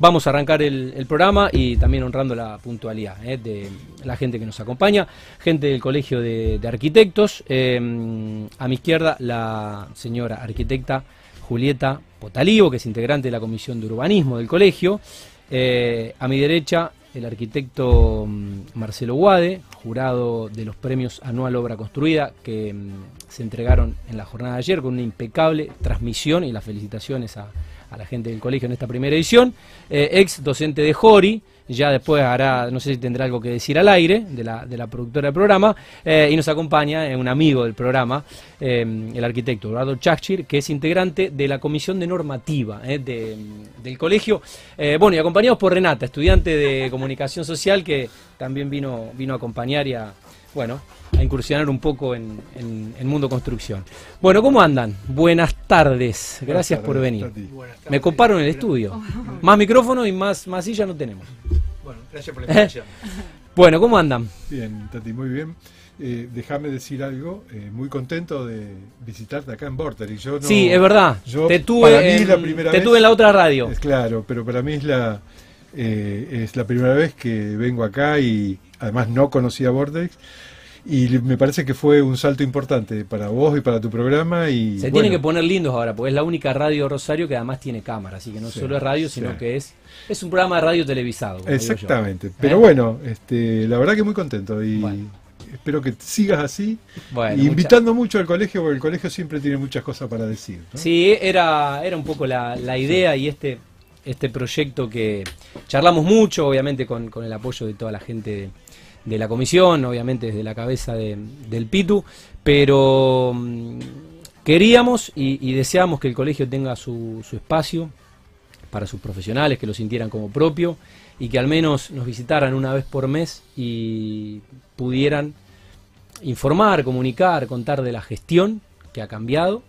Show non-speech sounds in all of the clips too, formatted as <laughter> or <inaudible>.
Vamos a arrancar el, programa y también honrando la puntualidad eh, de la gente que nos acompaña, gente del Colegio de, Arquitectos. Eh, a mi izquierda, la señora arquitecta Julieta Potalivo, que es integrante de la Comisión de Urbanismo del colegio. Eh, a mi derecha, el arquitecto mm, Marcelo Guade, jurado de los premios Anual Obra Construida, que mm, se entregaron en la jornada de ayer con una impecable transmisión y las felicitaciones a, la gente del colegio en esta primera edición. Eh, ex docente de Jori, ya después hará, no sé si tendrá algo que decir al aire, de la, de la productora del programa, eh, y nos acompaña eh, un amigo del programa, el arquitecto Eduardo Chachir, que es integrante de la comisión de normativa del colegio. bueno, y acompañados por Renata, estudiante de comunicación social, que también vino, vino a acompañar y a, bueno, a incursionar un poco en, el mundo construcción. Bueno, ¿cómo andan? Buenas tardes, gracias por venir. Me coparon el estudio. <laughs> Más micrófono y más, más silla no tenemos. Bueno, gracias por la invitación. <laughs> bueno, ¿cómo andan? Bien, Tati, muy bien. Eh, déjame decir algo, eh, muy contento de visitarte acá en Border. yo sí, es verdad. te tuve, en, la primera te tuve en la otra radio. Es claro, pero para mí es la, eh, es la primera vez que vengo acá y además no conocía Bordex y me parece que fue un salto importante para vos y para tu programa. y Se tiene que poner lindos ahora, porque es la única radio Rosario que además tiene cámara, así que no solo es radio, sino que es es un programa de radio televisado. Exactamente, pero ¿Eh? bueno, este, la verdad que muy contento y espero que sigas así, invitando mucho al colegio, porque el colegio siempre tiene muchas cosas para decir. Sí, era, era un poco la, idea y este, este proyecto que charlamos mucho, obviamente con, con el apoyo de toda la gente de la comisión, obviamente desde la cabeza del PITU, pero mm, queríamos y, deseamos que el colegio tenga su, espacio para sus profesionales, que lo sintieran como propio y que al menos nos visitaran una vez por mes y pudieran informar, comunicar, contar de la gestión que ha cambiado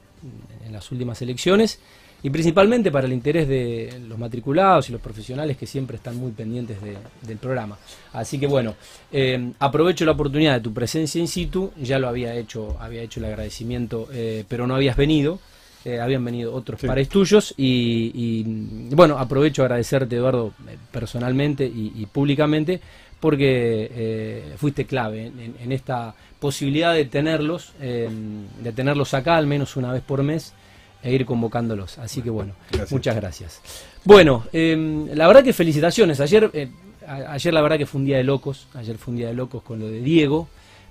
en las últimas elecciones y principalmente para el interés de los matriculados y los profesionales que siempre están muy pendientes del programa. Así que bueno, eh, aprovecho la oportunidad de tu presencia in situ, ya lo había hecho, había hecho el agradecimiento, eh, pero no habías venido. Eh, habían venido otros pares tuyos y, bueno, aprovecho a agradecerte Eduardo personalmente y, públicamente porque fuiste clave en, en, esta posibilidad de tenerlos, de tenerlos acá al menos una vez por mes e ir convocándolos. Así que bueno, muchas gracias. Bueno, em, la verdad que felicitaciones. Ayer, eh, ayer la verdad que fue un día de locos. Ayer fue un día de locos con lo de Diego.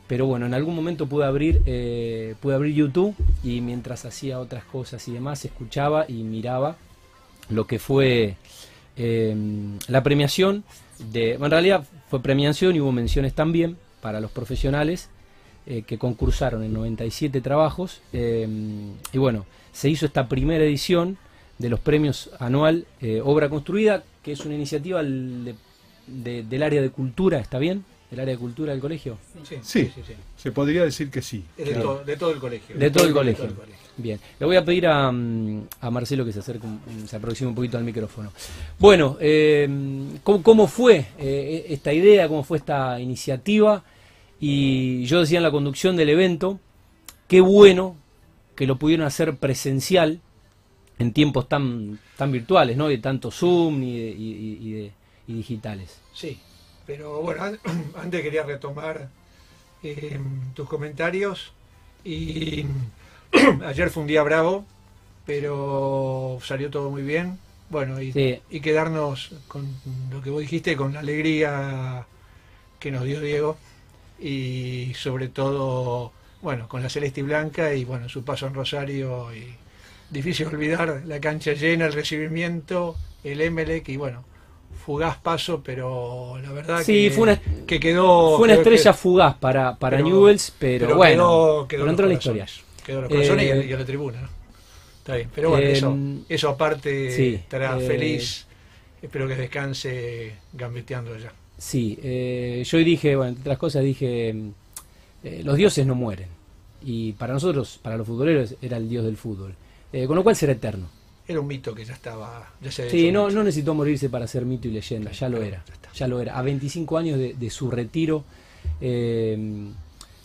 Pero bueno, en algún momento pude abrir, eh, pude abrir YouTube y mientras hacía otras cosas y demás, escuchaba y miraba lo que fue em, la premiación de. En realidad fue premiación y hubo menciones también para los profesionales eh, que concursaron en 97 trabajos. Em, y bueno, se hizo esta primera edición de los premios anual eh, Obra Construida, que es una iniciativa del área de cultura, ¿está bien? ¿Del área de cultura del colegio? Sí, sí, se podría decir que sí. de, todo, el colegio. De, todo, el colegio. Bien, le voy a pedir a, mm, Marcelo que se acerque, se aproxime un poquito al micrófono. Bueno, eh, ¿cómo, fue eh, esta idea, cómo fue esta iniciativa? Y yo decía en la conducción del evento, qué bueno que lo pudieron hacer presencial en tiempos tan, tan virtuales, ¿no? De tanto Zoom y, de, digitales. Sí, pero bueno, <clears throat> antes quería retomar eh, tus comentarios y <clears throat> ayer fue un día bravo, pero salió todo muy bien. Bueno, y, y quedarnos con lo que vos dijiste, con la alegría que nos dio Diego y sobre todo bueno, con la celeste y blanca y bueno, su paso en Rosario y difícil olvidar la cancha llena, el recibimiento, el Emelec y bueno, fugaz paso, pero la verdad que, fue una, que quedó fue una estrella fugaz para, para Newells, pero, bueno, quedó, entró en la historia. Quedó en los corazones y, a, la eh, tribuna, ¿no? Está bien, pero bueno, eso, em, eso aparte estará eh, feliz. Espero que descanse gambeteando allá. Sí, eh, yo dije, bueno, entre otras cosas dije eh, los dioses no mueren. Y para nosotros, para los futboleros, era el dios del fútbol. Eh, con lo cual será eterno. Era un mito que ya estaba. Ya se sí, no, no necesitó morirse para ser mito y leyenda, ya lo era. Ya lo era. A 25 años de, su retiro. Eh,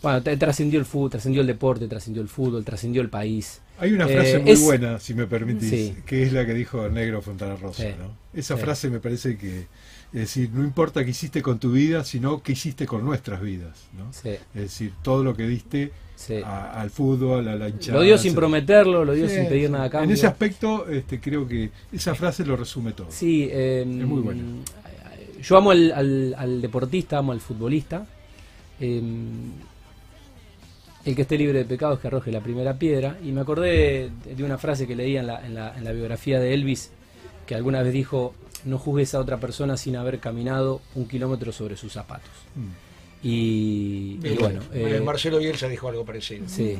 bueno, trascendió el fútbol, trascendió el deporte, trascendió el fútbol, trascendió el país. Hay una Eh, frase muy es- buena, si me permitís, Sí. que es la que dijo Negro Fontana Rosa. Sí. ¿no? Esa Sí. frase me parece que, es decir, no importa qué hiciste con tu vida, sino qué hiciste con nuestras vidas. ¿no? Sí, Es decir, todo lo que diste sí. a- al fútbol, a la hinchada. Lo dio sin prometerlo, lo dio Sí, sin pedir sí. nada a En cambio. ese aspecto, este, creo que esa frase lo resume todo. Sí, eh, Es muy buena. Yo amo al, al- al deportista, amo al futbolista. Eh, el que esté libre de pecados que arroje la primera piedra. Y me acordé de, de una frase que leía en la, en, la, en la biografía de Elvis, que alguna vez dijo, no juzgues a otra persona sin haber caminado un kilómetro sobre sus zapatos. Mm. Y, bueno, eh, Marcelo Bielsa dijo algo parecido. Sí.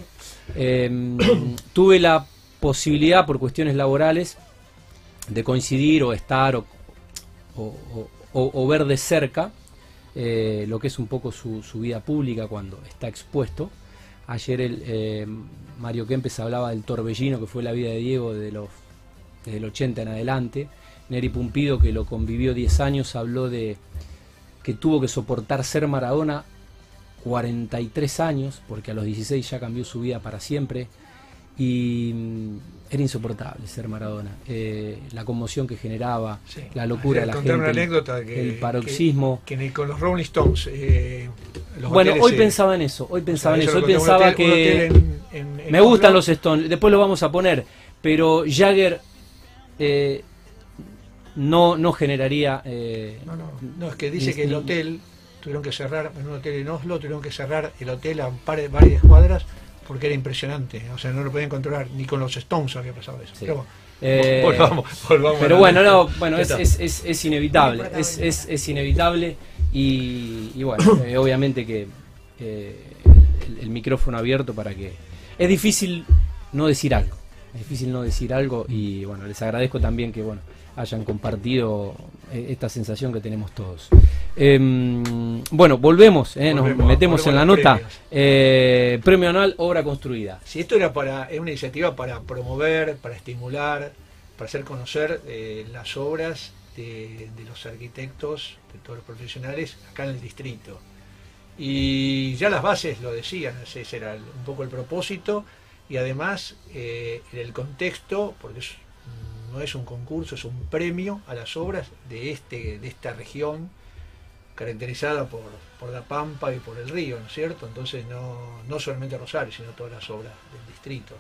Eh, <coughs> tuve la posibilidad, por cuestiones laborales, de coincidir o estar o, o- o- o ver de cerca eh, lo que es un poco su, su vida pública cuando está expuesto. Ayer el, eh, Mario Kempes hablaba del torbellino que fue la vida de Diego de los, desde el 80 en adelante. Neri Pumpido, que lo convivió 10 años, habló de que tuvo que soportar ser Maradona 43 años, porque a los 16 ya cambió su vida para siempre. Y mm, era insoportable ser Maradona. Eh, la conmoción que generaba, Sí. la locura de la gente, una anécdota que, el paroxismo. Que, con los Rolling Stones. eh, los bueno, hoteles hoy pensaba en eso, hoy pensaba o sea, en eso, hoy pensaba hotel- que hotel en- en- en me gustan los Stones, después lo vamos a poner, pero Jagger eh, no, no generaría... eh, No, no, no, es que dice ni- que el hotel tuvieron que cerrar, en un hotel en Oslo, tuvieron que cerrar el hotel a un par de, varias cuadras porque era impresionante. O sea, no lo podían controlar, ni con los Stones había pasado eso. Sí. Pero bueno, eh, volvamos, volvamos Pero bueno, no, bueno, ¿Qué es, es, es, es inevitable, es, es inevitable y, y bueno, <coughs> eh, obviamente que eh, el, el micrófono abierto para que... Es difícil no decir algo, es difícil no decir algo y bueno, les agradezco también que bueno hayan compartido eh, esta sensación que tenemos todos. Em, bueno, volvemos, eh, nos metemos en la nota. Eh, premio anual, obra construida. Si esto era para, es una iniciativa para promover, para estimular, para hacer conocer eh, las obras de, de los arquitectos, de todos los profesionales acá en el distrito. Y ya las bases lo decían, ese era un poco el propósito y además eh, en el contexto, porque es- no es un concurso, es un premio a las obras de, este, de esta región caracterizada por, por la Pampa y por el río, ¿no es cierto? Entonces no, no solamente Rosario, sino todas las obras del distrito.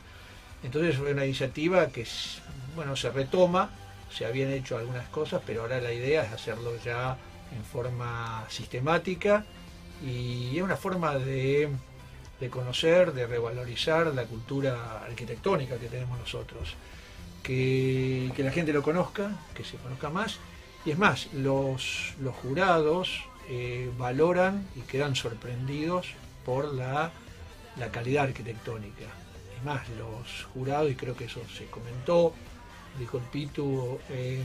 Entonces fue una iniciativa que bueno, se retoma, se habían hecho algunas cosas, pero ahora la idea es hacerlo ya en forma sistemática y es una forma de, de conocer, de revalorizar la cultura arquitectónica que tenemos nosotros. Que, la gente lo conozca, que se conozca más. Y es más, los, los jurados eh, valoran y quedan sorprendidos por la, la calidad arquitectónica. Es más, los jurados, y creo que eso se comentó, dijo el Pitu, eh,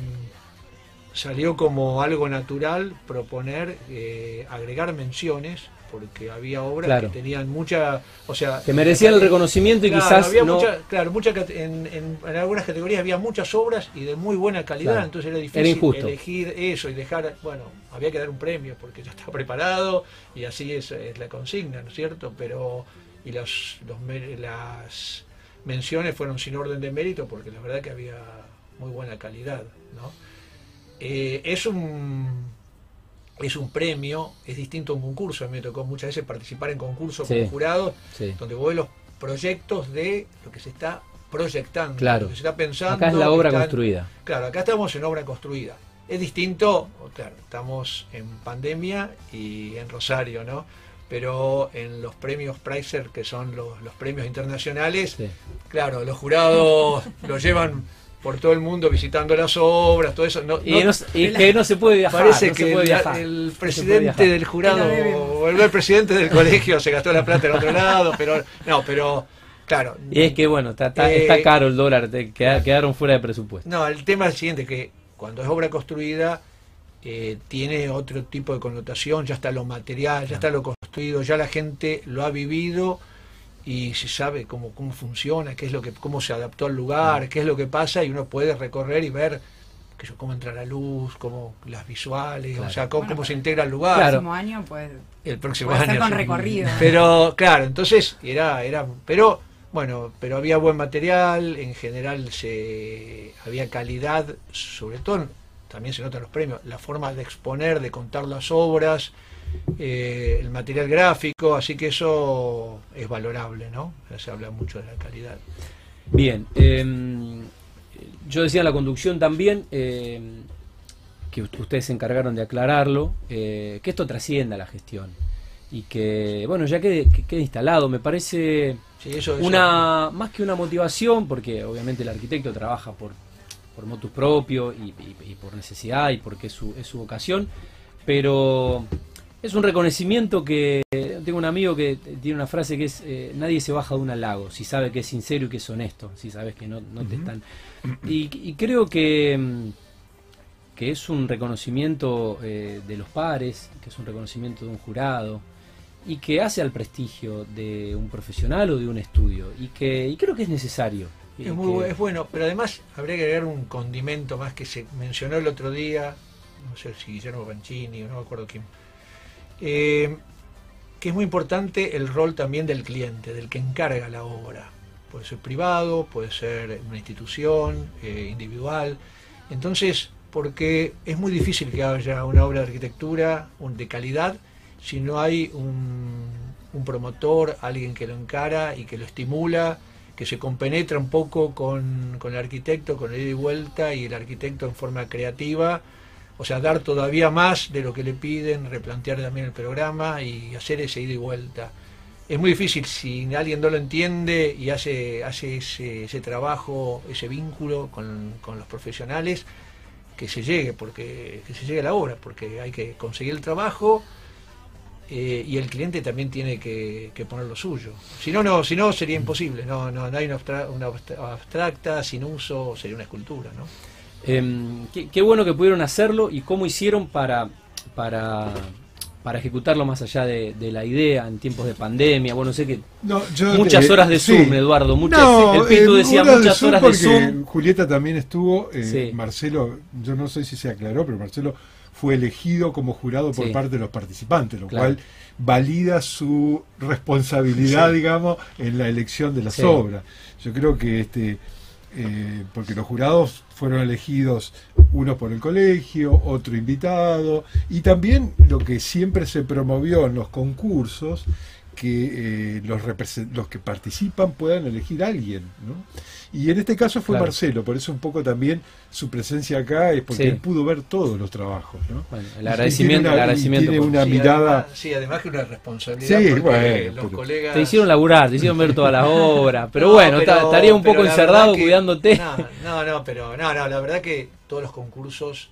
salió como algo natural proponer eh, agregar menciones porque había obras Claro. que tenían mucha, o sea, Que merecían el reconocimiento y Claro, quizás había no... mucha- claro, mucha en, en- en algunas categorías había muchas obras y de muy buena calidad, Claro. entonces era difícil elegir eso y dejar, bueno, había que dar un premio porque ya estaba <laughs> preparado y así es, es la consigna, ¿no es cierto? Pero, y los, los me- las menciones fueron sin orden de mérito porque la verdad que había muy buena calidad, ¿no? Eh, es un es un premio, es distinto a un concurso. A mí me tocó muchas veces participar en concursos Sí. como jurado, Sí. donde vos ves los proyectos de lo que se está proyectando, Claro. lo que se está pensando. Acá es la obra están- construida. Claro, acá estamos en obra construida. Es distinto, claro, estamos en pandemia y en Rosario, ¿no? Pero en los premios Pricer, que son los, los premios internacionales, Sí. claro, los jurados lo llevan por todo el mundo visitando las obras, todo eso. No, Y, no- que no se puede viajar. Parece no se que puede el, viajar. el No se puede presidente viajar. del jurado o el, el presidente del colegio se gastó la plata en otro lado, pero no, pero claro. Y es que bueno, está, está- Eh, está caro el dólar, te- queda- quedaron fuera de presupuesto. No, el tema es el siguiente, que cuando es obra construida eh, tiene otro tipo de connotación, ya está lo material, ya está lo construido, ya la gente lo ha vivido y se sabe cómo, cómo funciona, qué es lo que, cómo se adaptó al lugar, qué es lo que pasa, y uno puede recorrer y ver que yo, cómo entra la luz, cómo las visuales, Claro. o sea, cómo, Bueno, cómo se integra al lugar. El próximo año, pues. El próximo Puede ser año. con recorrido. Pero claro, entonces era, era, pero Bueno, pero había buen material, en general se había calidad, sobre todo también se notan los premios, la forma de exponer, de contar las obras, eh, el material gráfico, así que eso es valorable, ¿no? Se habla mucho de la calidad. Bien, em, yo decía en la conducción también, em, que ustedes se encargaron de aclararlo, eh, que esto trascienda la gestión y que, bueno, ya quede, quede instalado, me parece una más que una motivación, porque obviamente el arquitecto trabaja por, por motus propio y, por necesidad y porque es su, es su vocación, pero es un reconocimiento que tengo un amigo que tiene una frase que es eh, nadie se baja de un lago si sabe que es sincero y que es honesto, si sabes que no, te están... Y, creo que, mm, que es un reconocimiento eh, de los pares, que es un reconocimiento de un jurado y que hace al prestigio de un profesional o de un estudio y que y creo que es necesario. Es, muy, es bueno, pero además habría que agregar un condimento más que se mencionó el otro día, no sé si Guillermo Banchini, no me acuerdo quién eh, que es muy importante el rol también del cliente, del que encarga la obra. Puede ser privado, puede ser una institución, eh, individual. Entonces, porque es muy difícil que haya una obra de arquitectura de calidad si no hay un, un, promotor, alguien que lo encara y que lo estimula, que se compenetra un poco con, con el arquitecto, con el ida y vuelta y el arquitecto en forma creativa o sea, dar todavía más de lo que le piden, replantear también el programa y hacer ese ida y vuelta. Es muy difícil si alguien no lo entiende y hace, hace ese, trabajo, ese vínculo con, los profesionales, que se llegue, porque que se llegue a la obra, porque hay que conseguir el trabajo eh, y el cliente también tiene que, poner lo suyo. Si no, no, si no sería imposible. No, no, no hay una, una abstracta, sin uso, sería una escultura, ¿no? Em, qué, bueno que pudieron hacerlo y cómo hicieron para, para, para ejecutarlo más allá de, la idea en tiempos de pandemia. Bueno, sé que muchas horas de Zoom, Eduardo. Muchas, el Pitu eh, decía muchas horas de Zoom. Julieta también estuvo. Eh, Marcelo, yo no sé si se aclaró, pero Marcelo fue elegido como jurado por parte de los participantes, lo cual valida su responsabilidad, digamos, en la elección de las obras. Yo creo que este eh, porque los jurados fueron elegidos uno por el colegio, otro invitado, y también lo que siempre se promovió en los concursos que eh, los, los que participan puedan elegir a alguien. ¿no? Y en este caso fue Marcelo, por eso un poco también su presencia acá es porque él pudo ver todos los trabajos. ¿no? Bueno, el agradecimiento. Tiene una, el agradecimiento tiene una mirada. sí, además que una responsabilidad. Sí, bueno, los colegas... Te hicieron laburar, te hicieron ver todas las <laughs> obras. Pero bueno, estaría un poco encerrado cuidándote. No, no, no, pero no, no, la verdad que todos los concursos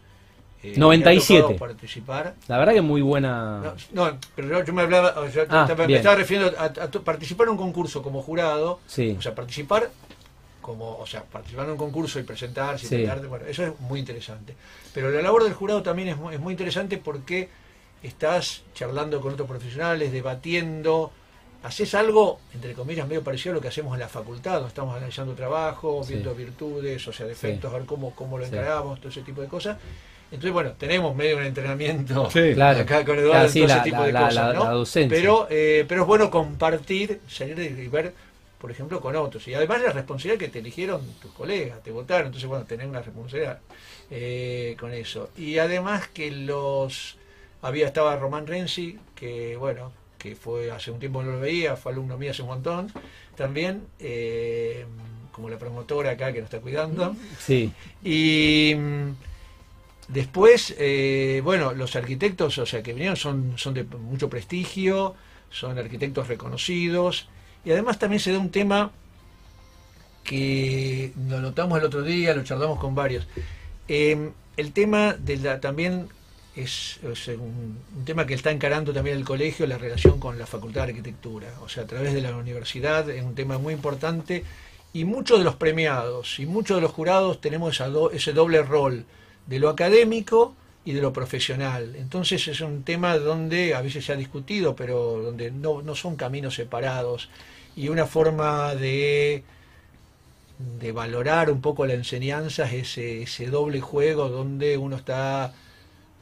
97. Eh, participar. La verdad que muy buena. No, pero yo me hablaba, ah, me estaba refiriendo a, participar en un concurso como jurado, o sea, participar como, o sea, participar en un concurso y presentarse, bueno, eso es muy interesante. Pero la labor del jurado también es muy, es muy interesante porque estás charlando con otros profesionales, debatiendo, haces algo, entre comillas, medio parecido a lo que hacemos en la facultad, estamos analizando trabajo, viendo virtudes, o sea, defectos, a ver cómo, cómo lo encaramos, todo ese tipo de cosas. Entonces, bueno, tenemos medio un entrenamiento claro. acá con Eduardo, todo ese tipo de cosas, ¿no? Pero, eh, pero es bueno compartir, salir y ver, por ejemplo, con otros. Y además la responsabilidad que te eligieron tus colegas, te votaron, entonces, bueno, tener una responsabilidad eh, con eso. Y además que los... Había, estaba Román Renzi, que, bueno, que fue hace un tiempo no lo veía, fue alumno mío hace un montón, también, eh, como la promotora acá que nos está cuidando. Sí. Y Después, eh, bueno, los arquitectos, o sea, que vinieron son, son de mucho prestigio, son arquitectos reconocidos, y además también se da un tema que lo notamos el otro día, lo charlamos con varios. Em, el tema de la, también es, un, tema que está encarando también el colegio, la relación con la Facultad de Arquitectura, o sea, a través de la universidad, es un tema muy importante, y muchos de los premiados y muchos de los jurados tenemos esa ese doble rol de lo académico y de lo profesional. Entonces es un tema donde a veces se ha discutido, pero donde no, no son caminos separados. Y una forma de, de valorar un poco la enseñanza es ese, ese doble juego donde uno está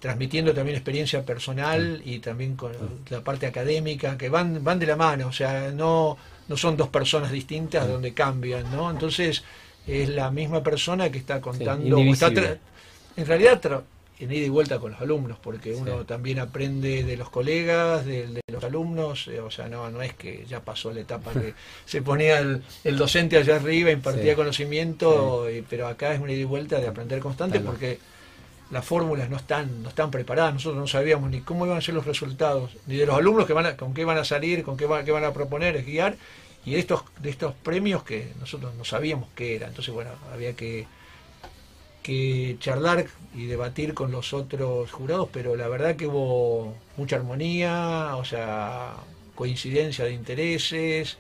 transmitiendo también experiencia personal y también con la parte académica, que van, van de la mano, o sea, no, no son dos personas distintas donde cambian, ¿no? Entonces es la misma persona que está contando, está en realidad en ida y vuelta con los alumnos, porque uno también aprende de los colegas, de, los alumnos, eh, o sea, no, no es que ya pasó la etapa que <laughs> se ponía el, docente allá arriba, impartía conocimiento, pero acá es una ida y vuelta de aprender constante porque las fórmulas no están, no están preparadas, nosotros no sabíamos ni cómo iban a ser los resultados, ni de los alumnos que van a, con qué van a salir, con qué van, qué van a proponer, es guiar, y de estos, de estos premios que nosotros no sabíamos qué era. Entonces, bueno, había que que charlar y debatir con los otros jurados, pero la verdad que hubo mucha armonía, o sea, coincidencia de intereses,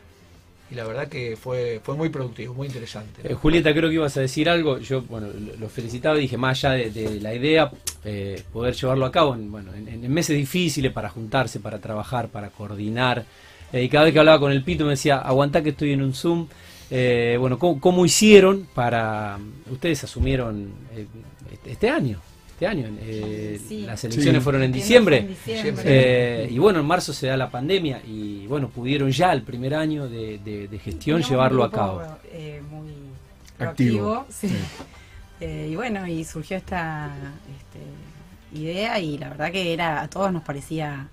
y la verdad que fue, fue muy productivo, muy interesante. Eh, Julieta, creo que ibas a decir algo, yo bueno, lo felicitaba, dije, más allá de, la idea, eh, poder llevarlo a cabo en, bueno, en, meses difíciles para juntarse, para trabajar, para coordinar, eh, y cada vez que hablaba con el Pito me decía, aguantá que estoy en un Zoom, eh, bueno, ¿cómo, hicieron para... Ustedes asumieron eh, este, este año, este año, eh, las elecciones fueron en diciembre, y bueno, en marzo se da la pandemia y bueno, pudieron ya el primer año de, gestión llevarlo a cabo. muy activo. y bueno, y surgió esta este, idea y la verdad que era a todos nos parecía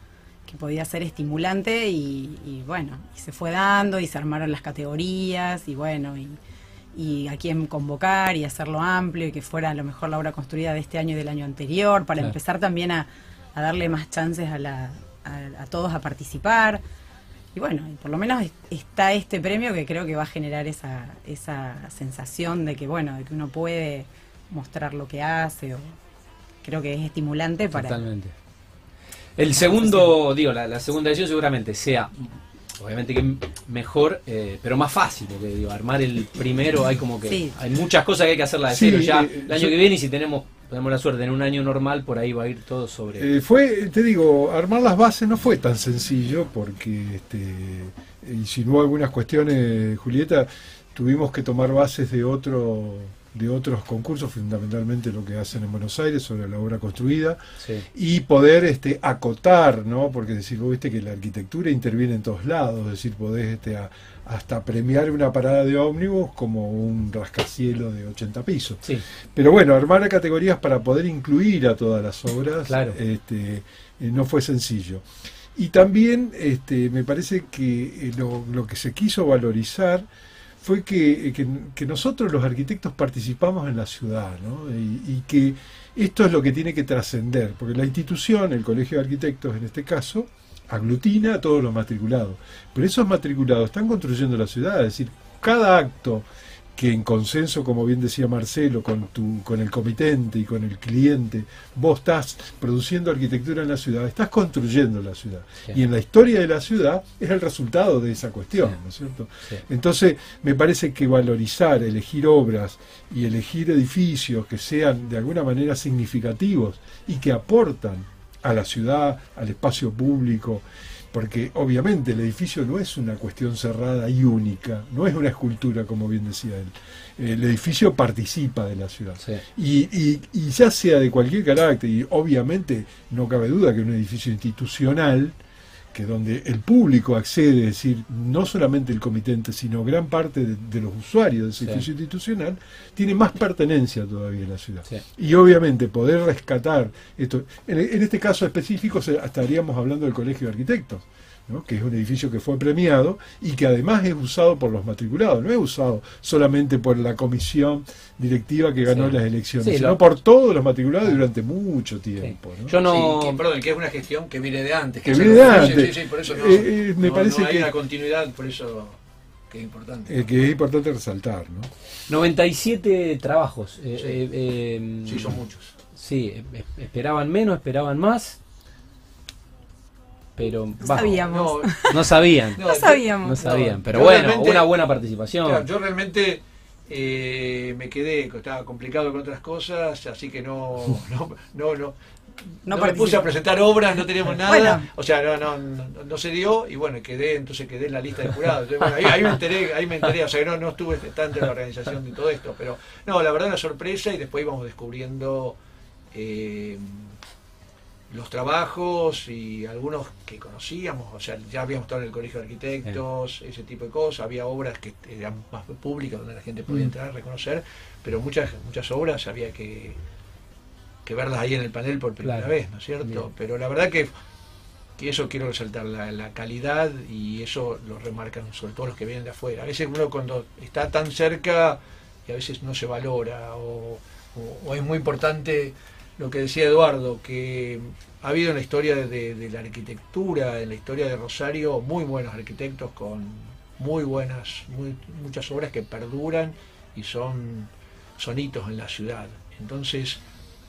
que podía ser estimulante y, bueno, y se fue dando y se armaron las categorías y bueno, y, y a quién convocar y hacerlo amplio y que fuera a lo mejor la obra construida de este año y del año anterior para empezar también a, darle más chances a, la, a, todos a participar. Y bueno, por lo menos está este premio que creo que va a generar esa, esa sensación de que, bueno, de que uno puede mostrar lo que hace o creo que es estimulante para, Totalmente. El segundo, digo, la, segunda edición seguramente sea, obviamente que mejor, eh, pero más fácil, porque digo, armar el primero hay como que hay muchas cosas que hay que hacerla de cero ya. eh, el año que viene y si tenemos tenemos la suerte en un año normal por ahí va a ir todo sobre eh, fue te digo armar las bases no fue tan sencillo porque este insinuó algunas cuestiones Julieta. Tuvimos que tomar bases de otro de otros concursos, fundamentalmente lo que hacen en Buenos Aires sobre la obra construida, y poder este, acotar, ¿no? porque decir, vos viste que la arquitectura interviene en todos lados, es decir, podés este, hasta premiar una parada de ómnibus como un rascacielos de 80 pisos. Pero bueno, armar categorías para poder incluir a todas las obras este, eh, no fue sencillo. Y también este, me parece que eh, lo, lo que se quiso valorizar fue que, que, nosotros los arquitectos participamos en la ciudad, ¿no? y, que esto es lo que tiene que trascender, porque la institución, el Colegio de Arquitectos en este caso, aglutina a todos los matriculados, pero esos matriculados están construyendo la ciudad, es decir, cada acto que en consenso, como bien decía Marcelo, con, tu, con el comitente y con el cliente, vos estás produciendo arquitectura en la ciudad, estás construyendo la ciudad. Y en la historia de la ciudad es el resultado de esa cuestión, ¿no es cierto? Entonces, me parece que valorizar, elegir obras y elegir edificios que sean de alguna manera significativos y que aportan a la ciudad, al espacio público, porque obviamente el edificio no es una cuestión cerrada y única, no es una escultura, como bien decía él. El edificio participa de la ciudad. Y, y, y, ya sea de cualquier carácter, y obviamente no cabe duda que un edificio institucional, que donde el público accede, es decir, no solamente el comitente, sino gran parte de, los usuarios de ese edificio institucional, tiene más pertenencia todavía en la ciudad. Y obviamente poder rescatar esto, en, en este caso específico estaríamos hablando del Colegio de Arquitectos, que es un edificio que fue premiado y que además es usado por los matriculados, no es usado solamente por la comisión directiva que ganó las elecciones, sino por todos los matriculados ah. durante mucho tiempo. Yo no... perdón, que es una gestión que viene de antes. Que, viene de antes. Sí, por eso no, eh, eh, me parece hay que, una continuidad, por eso que es importante. Eh, que es importante resaltar. ¿no? 97 trabajos. sí, son muchos. Sí, esperaban menos, esperaban más pero no sabíamos. <laughs> No, sabían. No, sabíamos. No sabían, pero bueno, una buena participación. yo realmente eh, me quedé, estaba complicado con otras cosas, así que no, no, no, no, no, me puse a presentar obras, no teníamos nada, o sea, no, no, no, se dio y bueno, quedé, entonces quedé en la lista de jurados. ahí, me enteré, ahí me enteré, o sea, no, no estuve tanto en la organización de todo esto, pero no, la verdad una sorpresa y después íbamos descubriendo eh, los trabajos y algunos que conocíamos, o sea, ya habíamos estado en el colegio de arquitectos, ese tipo de cosas, había obras que eran más públicas donde la gente podía mm. entrar reconocer, pero muchas muchas obras había que, que verlas ahí en el panel por primera vez, ¿no es cierto? Pero la verdad que, que eso quiero resaltar, la, la, calidad y eso lo remarcan sobre todo los que vienen de afuera. A veces uno cuando está tan cerca y a veces no se valora o, o es muy importante lo que decía Eduardo, que ha habido en la historia de, la arquitectura, en la historia de Rosario, muy buenos arquitectos con muy buenas, muchas obras que perduran y son sonitos en la ciudad. Entonces,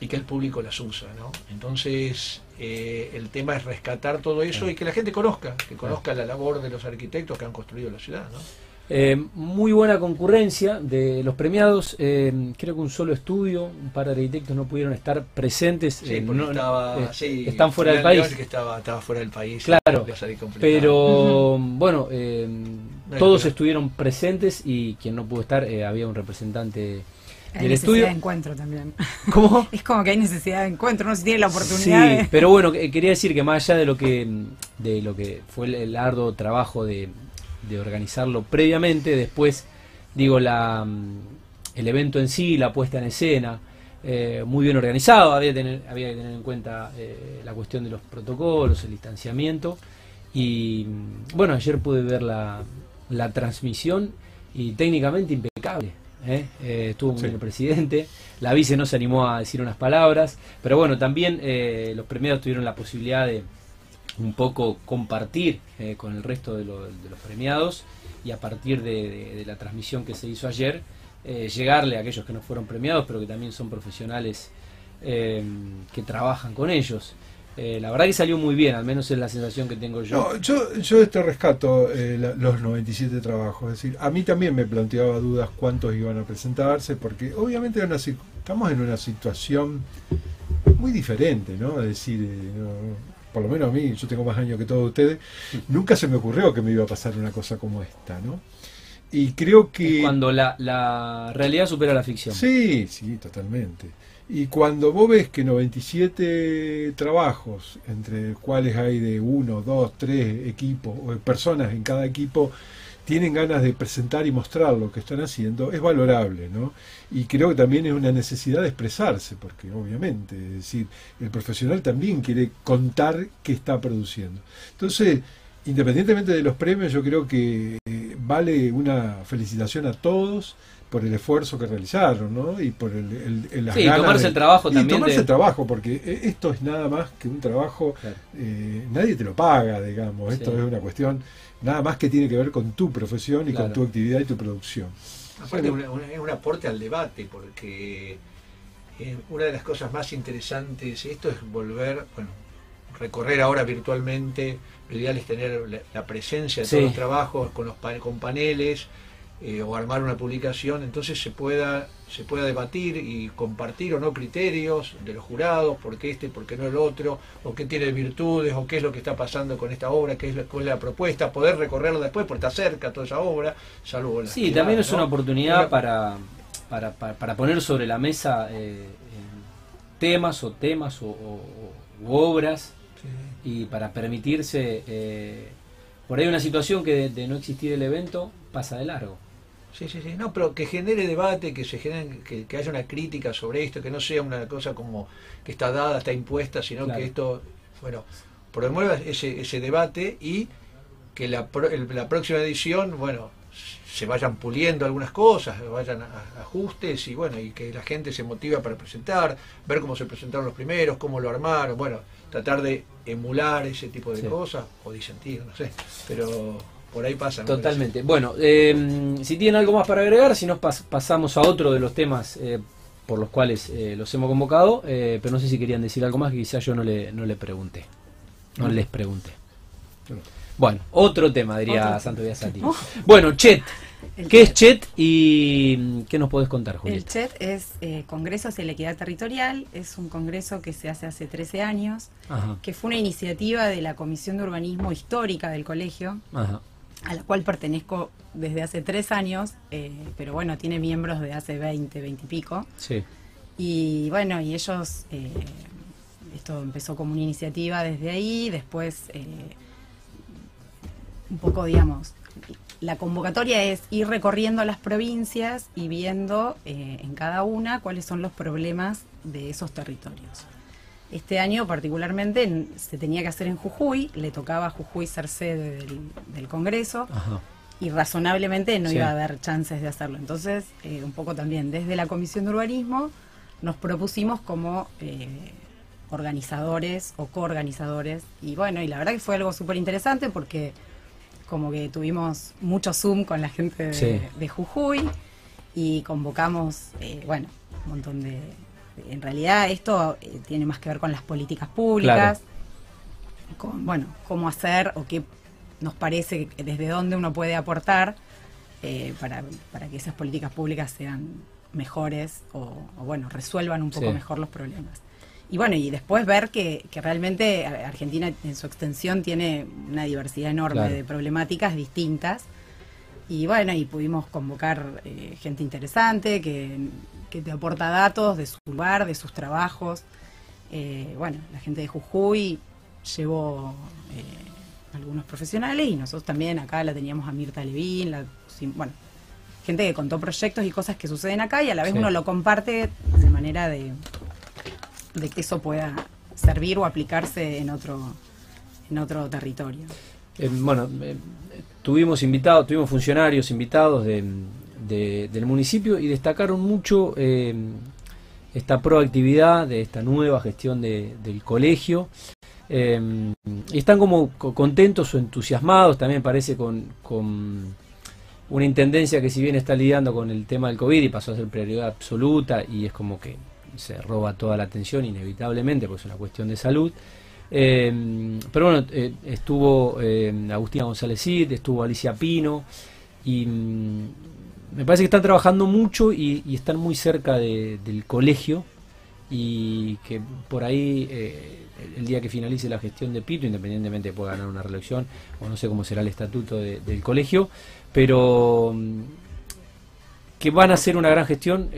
y que el público las usa, ¿no? Entonces, eh, el tema es rescatar todo eso y que la gente conozca, que conozca la labor de los arquitectos que han construido la ciudad, ¿no? Eh, muy buena concurrencia de los premiados. Eh, creo que un solo estudio, un par de arquitectos no pudieron estar presentes. Eh, están fuera del país. Que estaba, estaba, fuera del país. Claro. Pero bueno, todos estuvieron presentes y quien no pudo estar, había un representante. Hay del necesidad de encuentro también. ¿Cómo? <laughs> es como que hay necesidad de encuentro, no se tiene la oportunidad. Sí, pero bueno, quería decir que más allá de lo que de lo que fue el arduo trabajo de, de organizarlo previamente, después digo la mm, el evento en sí, la puesta en escena, eh, muy bien organizado, había, tener, había que tener en cuenta eh, la cuestión de los protocolos, el distanciamiento y mm, bueno, ayer pude ver la, la transmisión y técnicamente impecable. ¿eh? estuvo muy bien el presidente, la vice no se animó a decir unas palabras, pero bueno, también los premiados tuvieron la posibilidad de, un poco compartir eh, con el resto de, los premiados y a partir de, la transmisión que se hizo ayer, eh, llegarle a aquellos que no fueron premiados, pero que también son profesionales eh, que trabajan con ellos. la verdad que salió muy bien, al menos es la sensación que tengo yo. yo, yo este rescato los 97 trabajos, es decir, a mí también me planteaba dudas cuántos iban a presentarse, porque obviamente estamos en una situación muy diferente, ¿no? Es decir, por lo menos a mí, yo tengo más años que todos ustedes, nunca se me ocurrió que me iba a pasar una cosa como esta, ¿no? Y creo que... cuando la, la realidad supera la ficción. Sí, sí, totalmente. Y cuando vos ves que 97 trabajos, entre cuales hay de uno, dos, tres equipos, o personas en cada equipo, tienen ganas de presentar y mostrar lo que están haciendo, es valorable, ¿no? Y creo que también es una necesidad de expresarse, porque obviamente, es decir, el profesional también quiere contar qué está produciendo. Entonces, independientemente de los premios, yo creo que eh, vale una felicitación a todos por el esfuerzo que realizaron, ¿no? Y por el, el, sí, tomarse el trabajo también. tomarse el trabajo, porque eh, esto es nada más que un trabajo, eh, nadie te lo paga, digamos, esto es una cuestión nada más que tiene que ver con tu profesión y con tu actividad y tu producción. Aparte es un aporte al debate, porque eh, una de las cosas más interesantes, esto es volver, bueno, recorrer ahora virtualmente, lo ideal es tener la, presencia de todos los trabajos con, los, con paneles, eh, o armar una publicación, entonces se pueda, se pueda debatir y compartir o no criterios de los jurados, por qué este, por qué no el otro, o qué tiene virtudes, o qué es lo que está pasando con esta obra, qué es la, la propuesta, poder recorrerlo después porque está cerca toda esa obra, salvo Sí, también es una oportunidad para, para, para, poner sobre la mesa eh, temas o temas o, obras y para permitirse... Eh, por ahí una situación que de no existir el evento pasa de largo. Sí, sí, sí. No, pero que genere debate, que se genere, que, haya una crítica sobre esto, que no sea una cosa como que está dada, está impuesta, sino que esto, bueno, promueva ese, ese debate y que la, la próxima edición, bueno, se vayan puliendo algunas cosas, vayan a, ajustes y bueno, y que la gente se motiva para presentar, ver cómo se presentaron los primeros, cómo lo armaron, bueno, tratar de emular ese tipo de cosas o disentir, no sé, pero por ahí pasa. Totalmente. Bueno, eh, si tienen algo más para agregar, si nos pasamos a otro de los temas eh, por los cuales eh, los hemos convocado, pero no sé si querían decir algo más que quizás yo no le, no le pregunté. No les pregunté. Bueno, otro tema, diría Santo Biasati. Oh. Bueno, Chet. ¿Qué es Chet y qué nos podés contar, Julieta? El Chet es Congreso hacia la Equidad Territorial, es un congreso que se hace hace 13 años, que fue una iniciativa de la Comisión de Urbanismo Histórica del colegio, Ajá a la cual pertenezco desde hace tres años, eh, pero bueno, tiene miembros de hace 20, 20 y pico. Sí. Y bueno, y ellos eh, esto empezó como una iniciativa desde ahí, después eh, un poco, digamos, la convocatoria es ir recorriendo las provincias y viendo en cada una cuáles son los problemas de esos territorios. Este año particularmente se tenía que hacer en Jujuy, le tocaba a Jujuy ser sede del, Congreso y razonablemente no iba a haber chances de hacerlo. Entonces, eh, un poco también desde la Comisión de Urbanismo nos propusimos como eh, organizadores o coorganizadores y bueno, y la verdad que fue algo súper interesante porque como que tuvimos mucho Zoom con la gente de, Jujuy y convocamos, eh, bueno, un montón de... En realidad esto eh, tiene más que ver con las políticas públicas, con, bueno, cómo hacer o qué nos parece, desde dónde uno puede aportar eh, para, para que esas políticas públicas sean mejores o, bueno, resuelvan un poco mejor los problemas. Y bueno, y después ver que, realmente Argentina en su extensión tiene una diversidad enorme de problemáticas distintas. Y bueno, y pudimos convocar eh, gente interesante que, te aporta datos de su lugar, de sus trabajos. Eh, bueno, la gente de Jujuy llevó eh, algunos profesionales y nosotros también acá la teníamos a Mirta Levín, la, bueno, gente que contó proyectos y cosas que suceden acá y a la vez uno lo comparte de manera de, de que eso pueda servir o aplicarse en otro, en otro territorio. Eh, bueno, eh, tuvimos invitados, tuvimos funcionarios invitados de, del municipio y destacaron mucho eh, esta proactividad de esta nueva gestión del colegio. y están como contentos o entusiasmados, también parece con, con una intendencia que si bien está lidiando con el tema del COVID y pasó a ser prioridad absoluta y es como que se roba toda la atención inevitablemente, porque es una cuestión de salud. Eh, pero bueno, eh, estuvo eh, Agustina González Cid, estuvo Alicia Pino, y mm, me parece que están trabajando mucho y, están muy cerca del colegio, y que por ahí el día que finalice la gestión de Pito, independientemente de pueda ganar una reelección, o no sé cómo será el estatuto del colegio, pero mm, que van a hacer una gran gestión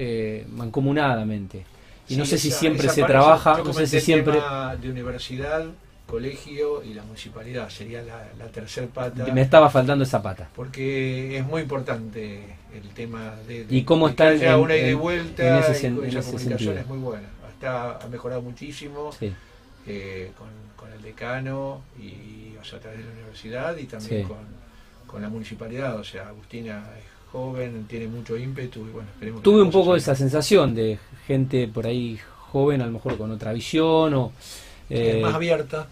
mancomunadamente. Y no sé si siempre se trabaja, no sé si siempre... de universidad, colegio y la municipalidad, sería la, tercera pata. Me estaba faltando esa pata. Porque es muy importante el tema de, ¿Y cómo está en, una ida y vuelta, esa comunicación es muy buena. Está, ha mejorado muchísimo eh, con, el decano y o sea, a través de la universidad y también con, con la municipalidad. O sea, Agustina es joven, tiene mucho ímpetu y bueno, esperemos Tuve un poco esa sensación de gente por ahí joven, a lo mejor con otra visión o... Eh, más abierta.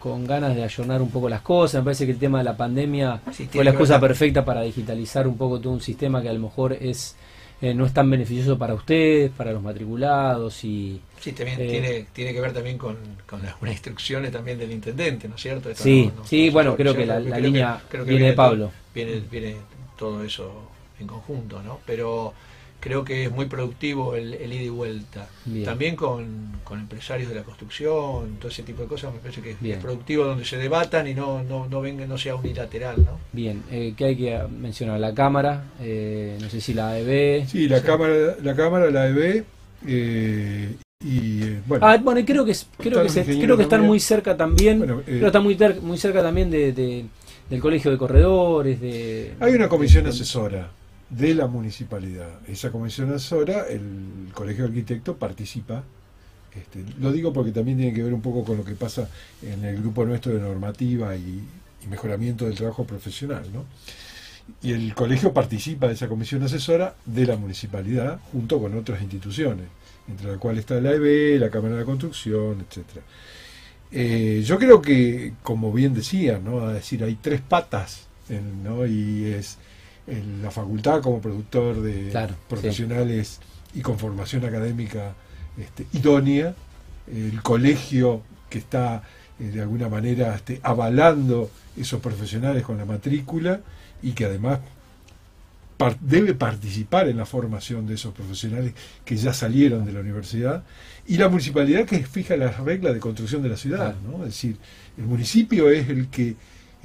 Con ganas de ayornar un poco las cosas. Me parece que el tema de la pandemia fue la excusa perfecta para digitalizar un poco todo un sistema que a lo mejor es eh, no es tan beneficioso para ustedes, para los matriculados y... Sí, también eh, tiene, tiene que ver también con, con algunas instrucciones también del intendente, ¿no es cierto? sí, sí, bueno, creo que la, línea viene de Pablo. viene, viene todo eso en conjunto, ¿no? Pero creo que es muy productivo el, ida y vuelta. También con, empresarios de la construcción, todo ese tipo de cosas, me parece que es productivo donde se debatan y no, no, no, venga, no sea unilateral. ¿no? Bien, eh, ¿qué hay que mencionar? La Cámara, eh, no sé si la AEB. Sí, la, Cámara, la Cámara, la AEB. Eh, y eh, bueno, ah, bueno creo que creo que, creo que están muy cerca también creo que están muy, muy cerca también de, del colegio de corredores de hay una comisión asesora de la municipalidad. Esa comisión asesora, el Colegio de Arquitectos participa. Este, lo digo porque también tiene que ver un poco con lo que pasa en el grupo nuestro de normativa y, mejoramiento del trabajo profesional. ¿no? Y el colegio participa de esa comisión asesora de la municipalidad junto con otras instituciones, entre las cuales está la EB, la Cámara de Construcción, etcétera. Eh, yo creo que, como bien decía, ¿no? decir, hay tres patas, ¿no? y es en la facultad como productor de profesionales y con formación académica este, idónea, el colegio que está eh, de alguna manera este, avalando esos profesionales con la matrícula y que además debe participar en la formación de esos profesionales que ya salieron de la universidad y la municipalidad que fija las reglas de construcción de la ciudad, ¿no? Es decir, el municipio es el que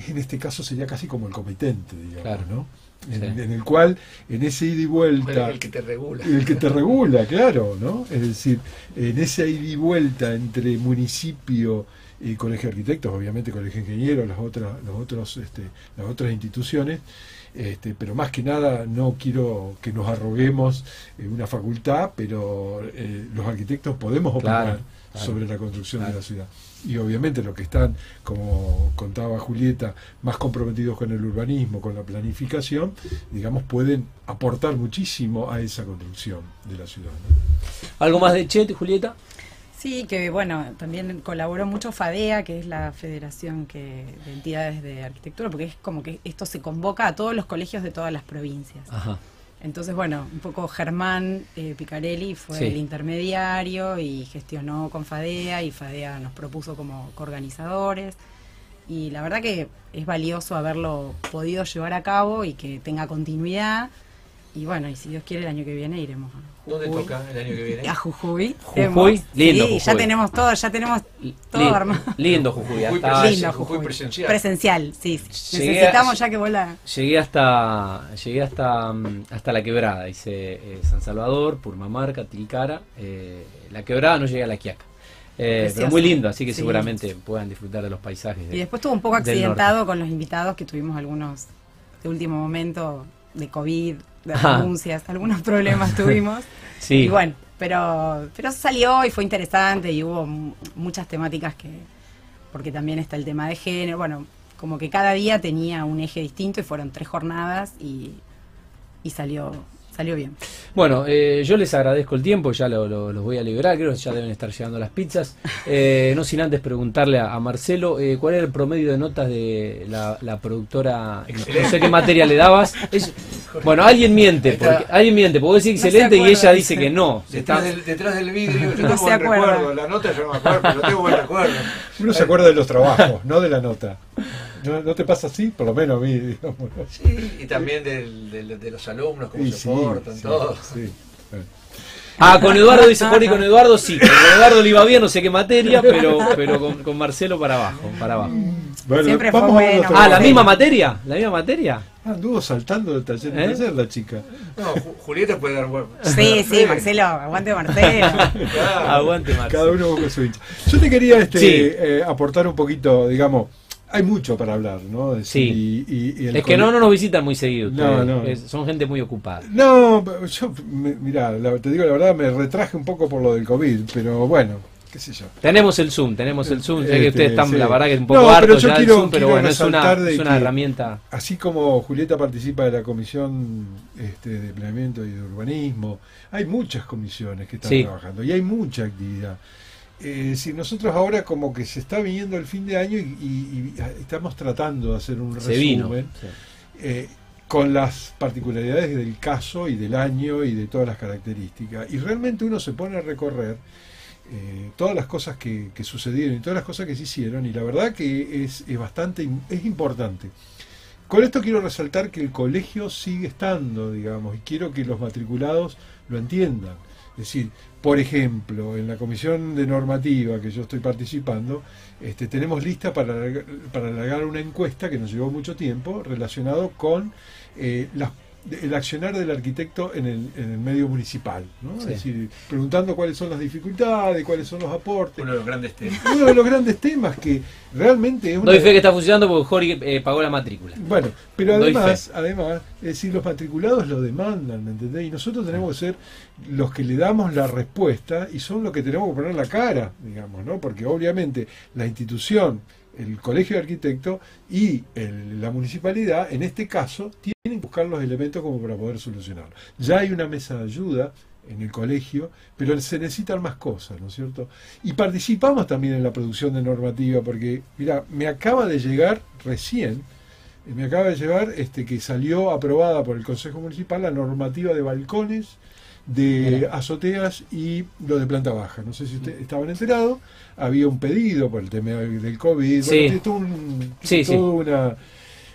en este caso sería casi como el competente, digamos, ¿no? En, el cual en ese ida y vuelta... el que te regula. El que te regula, claro, ¿no? Es decir, en esa ida y vuelta entre municipio y colegio de arquitectos, obviamente colegio de ingenieros, las otras, los otros, este, las otras instituciones, este, pero más que nada no quiero que nos arroguemos una facultad, pero eh, los arquitectos podemos opinar sobre la construcción de la ciudad. Y obviamente los que están, como contaba Julieta, más comprometidos con el urbanismo, con la planificación, digamos, pueden aportar muchísimo a esa construcción de la ciudad. ¿Algo más de Chet, Julieta? Sí, que bueno, también colaboró mucho FADEA, que es la Federación que, de Entidades de Arquitectura, porque es como que esto se convoca a todos los colegios de todas las provincias. Entonces, bueno, un poco Germán eh, Picarelli fue el intermediario y gestionó con FADEA y FADEA nos propuso como organizadores. Y la verdad que es valioso haberlo podido llevar a cabo y que tenga continuidad. Y bueno, y si Dios quiere el año que viene iremos ¿Dónde toca el año que viene? A Jujuy. Jujuy, lindo. Sí, ya tenemos todo, ya tenemos todo armado. Lindo Jujuy, hasta lindo Jujuy, presencial. Presencial, sí. Necesitamos ya que vuelva. Llegué hasta llegué hasta mm, hasta la quebrada, hice eh, San Salvador, Purmamarca, Tilcara, eh, la quebrada no llegué a la Quiaca. Eh, pero muy lindo, así que seguramente puedan disfrutar de los paisajes. y después estuvo un poco accidentado con los invitados que tuvimos algunos de último momento de COVID, de renuncias, algunos problemas tuvimos. <laughs> sí. Y bueno, pero, pero salió y fue interesante y hubo muchas temáticas que, porque también está el tema de género, bueno, como que cada día tenía un eje distinto y fueron tres jornadas y, y salió, salió bien. Bueno, eh, yo les agradezco el tiempo, ya los voy a liberar, creo que ya deben estar llegando las pizzas. <laughs> Eh, no sin antes preguntarle a, Marcelo, eh, ¿cuál era el promedio de notas de la, productora? No, sé qué materia le dabas. <laughs> bueno, alguien miente, porque, alguien miente, puedo decir excelente y ella dice que no. Detrás, del, detrás del vidrio, yo <laughs> no tengo buen recuerdo, la nota yo no me acuerdo, pero tengo buen recuerdo. Uno se acuerda de los trabajos, no de la nota. ¿No, te pasa así? Por lo menos a mí, digamos. Sí, y también de los alumnos, cómo se portan, todo. Ah, con Eduardo dice Jorge, con Eduardo sí. Con Eduardo le iba bien, no sé qué materia, pero, pero con, Marcelo para abajo, para abajo. Siempre fue bueno. Ah, ¿la misma materia? ¿La misma materia? Ah, anduvo saltando del taller en ¿Eh? taller la chica. No, Julieta puede dar huevo. Sí, sí, Marcelo, aguante Marcelo. Aguante Marcelo. Cada uno con su hincha. Yo te quería este, eh, aportar un poquito, digamos, hay mucho para hablar, ¿no? sí. Y, es que no, no nos visitan muy seguido. No, no. son gente muy ocupada. No, yo, mira, te digo la verdad, me retraje un poco por lo del COVID, pero bueno, qué sé yo. Tenemos el Zoom, tenemos el Zoom. sé que ustedes este, están, la verdad, que es un poco harto ya quiero, Zoom, pero bueno, es una, es una herramienta. Así como Julieta participa de la Comisión este, de Planeamiento y de Urbanismo, hay muchas comisiones que están trabajando y hay mucha actividad eh, si nosotros ahora como que se está viniendo el fin de año y, estamos tratando de hacer un resumen eh, con las particularidades del caso y del año y de todas las características. Y realmente uno se pone a recorrer eh, todas las cosas que, sucedieron y todas las cosas que se hicieron y la verdad que es, es bastante, es importante. Con esto quiero resaltar que el colegio sigue estando, digamos, y quiero que los matriculados lo entiendan. Es decir, por ejemplo, en la comisión de normativa que yo estoy participando, este, tenemos lista para, para alargar una encuesta que nos llevó mucho tiempo relacionado con eh, las el accionar del arquitecto en el, en el medio municipal, ¿no? Es decir, preguntando cuáles son las dificultades, cuáles son los aportes. Uno de los grandes temas. Uno de los grandes temas que realmente es No hay fe que está funcionando porque Jorge eh, pagó la matrícula. Bueno, pero además, además, es decir, los matriculados lo demandan, ¿me entendés? Y nosotros tenemos que ser los que le damos la respuesta y son los que tenemos que poner la cara, digamos, ¿no? Porque obviamente la institución el Colegio de Arquitectos y la municipalidad, en este caso, tienen que buscar los elementos como para poder solucionarlo. Ya hay una mesa de ayuda en el colegio, pero se necesitan más cosas, ¿no es cierto? Y participamos también en la producción de normativa, porque, mira, me acaba de llegar recién, me acaba de llegar este, que salió aprobada por el Consejo Municipal la normativa de balcones de azoteas y lo de planta baja. No sé si ustedes estaban enterados, había un pedido por el tema del COVID, todo, un, Una,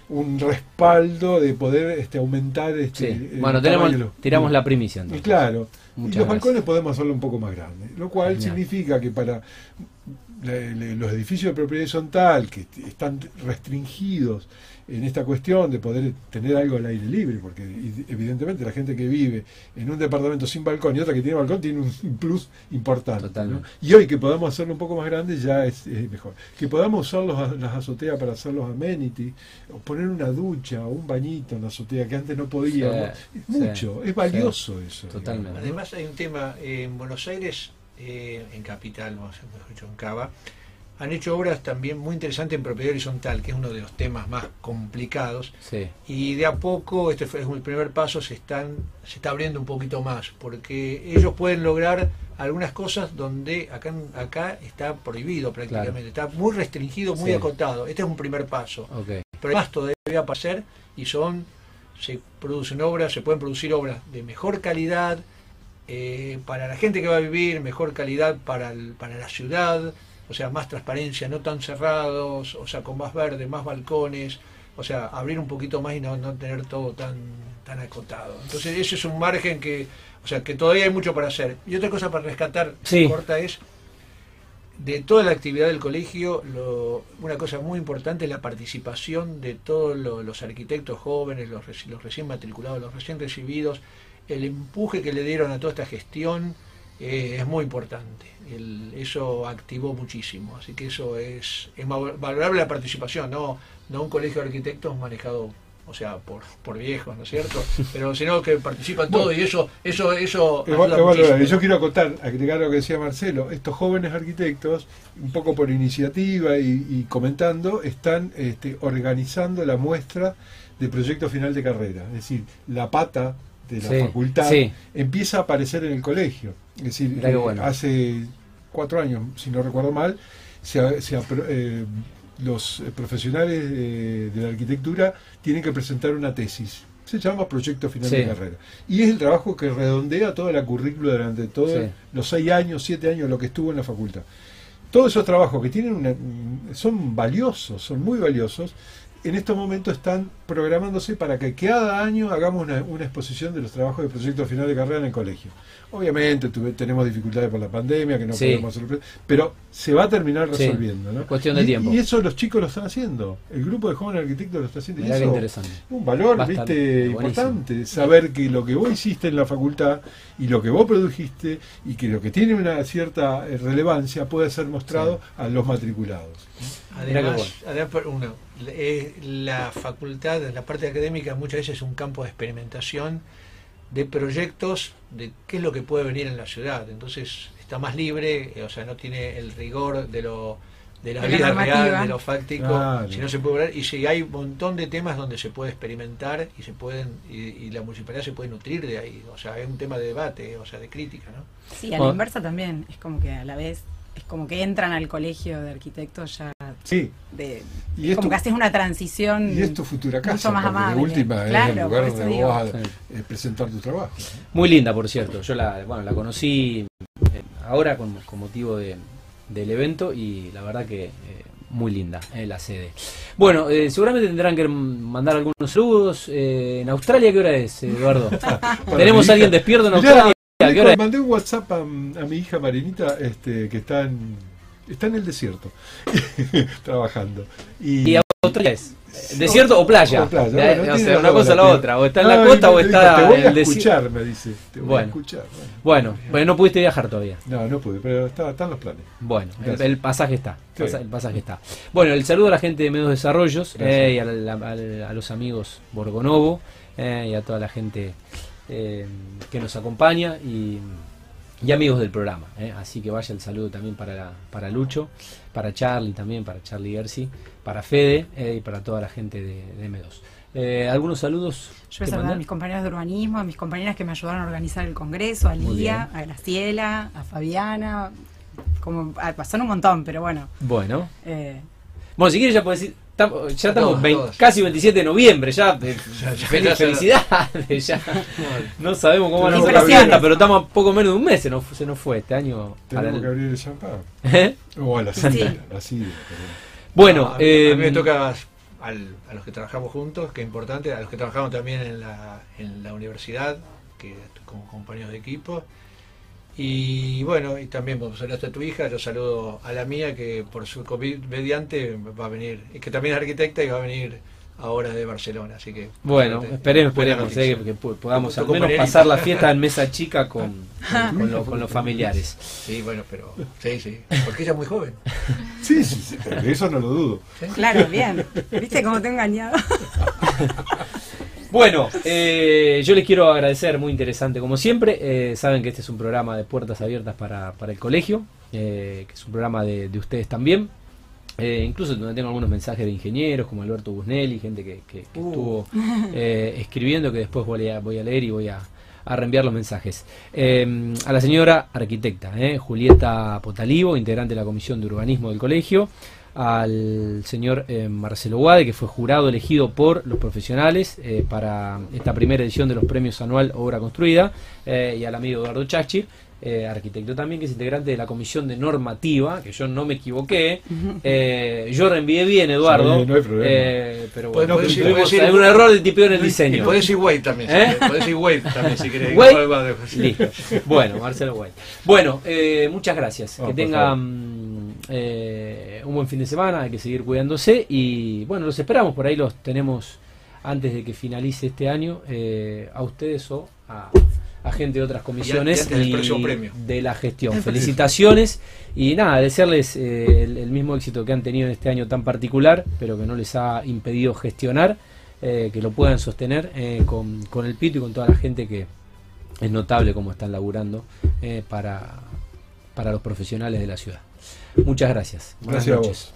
un respaldo de poder este, aumentar este, bueno tenemos tiramos la primicia y claro y los balcones podemos hacerlo un poco más grande lo cual significa que para los edificios de propiedad horizontal que están restringidos en esta cuestión de poder tener algo al aire libre, porque evidentemente la gente que vive en un departamento sin balcón y otra que tiene balcón tiene un plus importante. Y hoy que podamos hacerlo un poco más grande ya es, mejor. Que podamos usar los, las azoteas para hacer los amenities, o poner una ducha o un bañito en la azotea que antes no podíamos. es mucho, es valioso eso. Totalmente. Además hay un tema, en Buenos Aires, eh, en Capital, mejor dicho, en Cava, han hecho obras también muy interesantes en propiedad horizontal, que es uno de los temas más complicados. Y de a poco, este fue el primer paso, se están se está abriendo un poquito más, porque ellos pueden lograr algunas cosas donde acá acá está prohibido prácticamente, está muy restringido, muy acotado. Este es un primer paso. Pero más todavía para hacer y son se producen obras, se pueden producir obras de mejor calidad eh, para la gente que va a vivir, mejor calidad para, para la ciudad o sea, más transparencia, no tan cerrados, o sea, con más verde, más balcones, o sea, abrir un poquito más y no, no tener todo tan, tan acotado. Entonces, ese es un margen que, o sea, que todavía hay mucho para hacer. Y otra cosa para rescatar, corta, es de toda la actividad del colegio, lo, una cosa muy importante es la participación de todos los arquitectos jóvenes, los, los recién matriculados, los recién recibidos, el empuje que le dieron a toda esta gestión eh, es muy importante. eso activó muchísimo, así que eso es, es valorable la participación, no, no un colegio de arquitectos manejado o sea, por, por viejos, ¿no es cierto? <laughs> Pero sino que participan todo y eso, eso, eso. yo quiero acotar, agregar lo que decía Marcelo, estos jóvenes arquitectos, un poco por iniciativa y, comentando, están este, organizando la muestra de proyecto final de carrera, es decir, la pata de la facultad empieza a aparecer en el colegio. Es decir, eh, hace cuatro años, si no recuerdo mal, se, eh, los profesionales de, la arquitectura tienen que presentar una tesis. Se llama proyecto final de carrera. Y es el trabajo que redondea toda la currícula durante todos los seis años, siete años, lo que estuvo en la facultad. Todos esos trabajos que tienen una, son valiosos, son muy valiosos, en estos momentos están programándose para que cada año hagamos una, exposición de los trabajos de proyecto final de carrera en el colegio. Obviamente tenemos dificultades por la pandemia, que no podemos hacer, pero se va a terminar resolviendo. ¿no? Cuestión de y, tiempo. Y eso los chicos lo están haciendo. El grupo de jóvenes arquitectos lo está haciendo. Y eso, interesante. Un valor ¿viste? importante. Saber que lo que vos hiciste en la facultad y lo que vos produjiste y que lo que tiene una cierta eh, relevancia puede ser mostrado a los matriculados. Además, uno, la facultad, la parte académica muchas veces es un campo de experimentación de proyectos de qué es lo que puede venir en la ciudad. Entonces está más libre, eh, o sea, no tiene el rigor de lo de la, vida real, de lo fáctico, si no se puede ver, y si hay un montón de temas donde se puede experimentar y se pueden y, la municipalidad se puede nutrir de ahí, o sea, es un tema de debate, o sea, de crítica, ¿no? Sí, a la inversa también, es como que a la vez es como que entran al colegio de arquitectos ya sí. de y como que haces una transición y esto futura casa más amable. última claro, es el lugar donde vos vas a eh, presentar tu trabajo muy linda por cierto yo la bueno la conocí eh, ahora con, con motivo de, del evento y la verdad que eh, muy linda la sede. Bueno, seguramente tendrán que mandar algunos saludos. ¿En Australia qué hora es, Eduardo? <laughs> ¿Tenemos a alguien despierto en Australia? mandé un WhatsApp a, mi hija Marinita este, que está en, está en el desierto <laughs> trabajando. ¿Y, ¿Y Australia es? ¿Desierto o playa? O playa. sea, una cosa o la otra. O está en la costa o está en el desierto. me dice. Te voy bueno. a escuchar. Bueno. bueno, no pudiste viajar todavía. No, no pude, pero está, están los planes. Bueno, el, pasaje está. El pasaje está. Bueno, el saludo a la gente de Medios Desarrollos eh, y a, a, los amigos Borgonovo eh, y a toda la gente eh, que nos acompaña y, amigos del programa. Eh. Así que vaya el saludo también para, para Lucho, para Charlie también, para Charlie Gersi, para Fede eh, y para toda la gente de, M2. ¿Algunos saludos? Yo voy a saludar a mis compañeros de urbanismo, a mis compañeras que me ayudaron a organizar el congreso, a Lía, a Graciela, a Fabiana, como pasaron un montón, pero bueno. Bueno. bueno, si quieres ya puedes decir ya estamos casi 27 de noviembre, ya, <laughs> felicidades, ya. No sabemos cómo a ser la fiesta, pero estamos a poco menos de un mes, se nos, se nos fue este año. Tenemos que abrir el champán. ¿Eh? O a la Bueno, a, mí me eh, toca a los que trabajamos juntos, que es importante, a los que trabajamos también en la, en la universidad, que como compañeros de equipo, Y bueno, y también vos saludaste a tu hija, yo saludo a la mía que por su COVID mediante va a venir, y que también es arquitecta y va a venir ahora de Barcelona, así que... Bueno, esperemos, esperemos eh, que podamos al menos pasar la fiesta en <laughs> mesa chica con, <laughs> con, los familiares. Sí, bueno, pero... Sí, sí, porque ella es muy joven. <laughs> Sí, sí, sí eso no lo dudo. Claro, bien. ¿Viste cómo te he engañado? Bueno, eh, yo les quiero agradecer, muy interesante como siempre. Eh, saben que este es un programa de puertas abiertas para, para el colegio, que es un programa de, de ustedes también. Eh, incluso donde tengo algunos mensajes de ingenieros como Alberto Busnelli, gente que, uh. estuvo <laughs> eh, escribiendo, que después voy a, voy a leer y voy a, reenviar los mensajes. Eh, a la señora arquitecta, Julieta Potalivo, integrante de la Comisión de Urbanismo del Colegio, al señor Marcelo Guade, que fue jurado elegido por los profesionales para esta primera edición de los premios anual Obra Construida, y al amigo Eduardo Chachi, eh, arquitecto también, que es integrante de la comisión de normativa, que yo no me equivoqué. Eh, yo reenvié bien, Eduardo. Eh, pero bueno, hay un error de tipeo en el diseño. Puedes decir Wade también. Puedes decir Wade también si querés. Listo. Bueno, Marcelo Wade. Bueno, muchas gracias. que tengan un buen fin de semana, hay que seguir cuidándose. Y bueno, los esperamos, por ahí los tenemos antes de que finalice este año, a ustedes o a a gente de otras comisiones y, de la gestión. Felicitaciones y nada, desearles eh, el, mismo éxito que han tenido en este año tan particular, pero que no les ha impedido gestionar, eh, que lo puedan sostener eh, con, con, el Pito y con toda la gente que es notable como están laburando para, para los profesionales de la ciudad. Muchas gracias. Gracias a vos.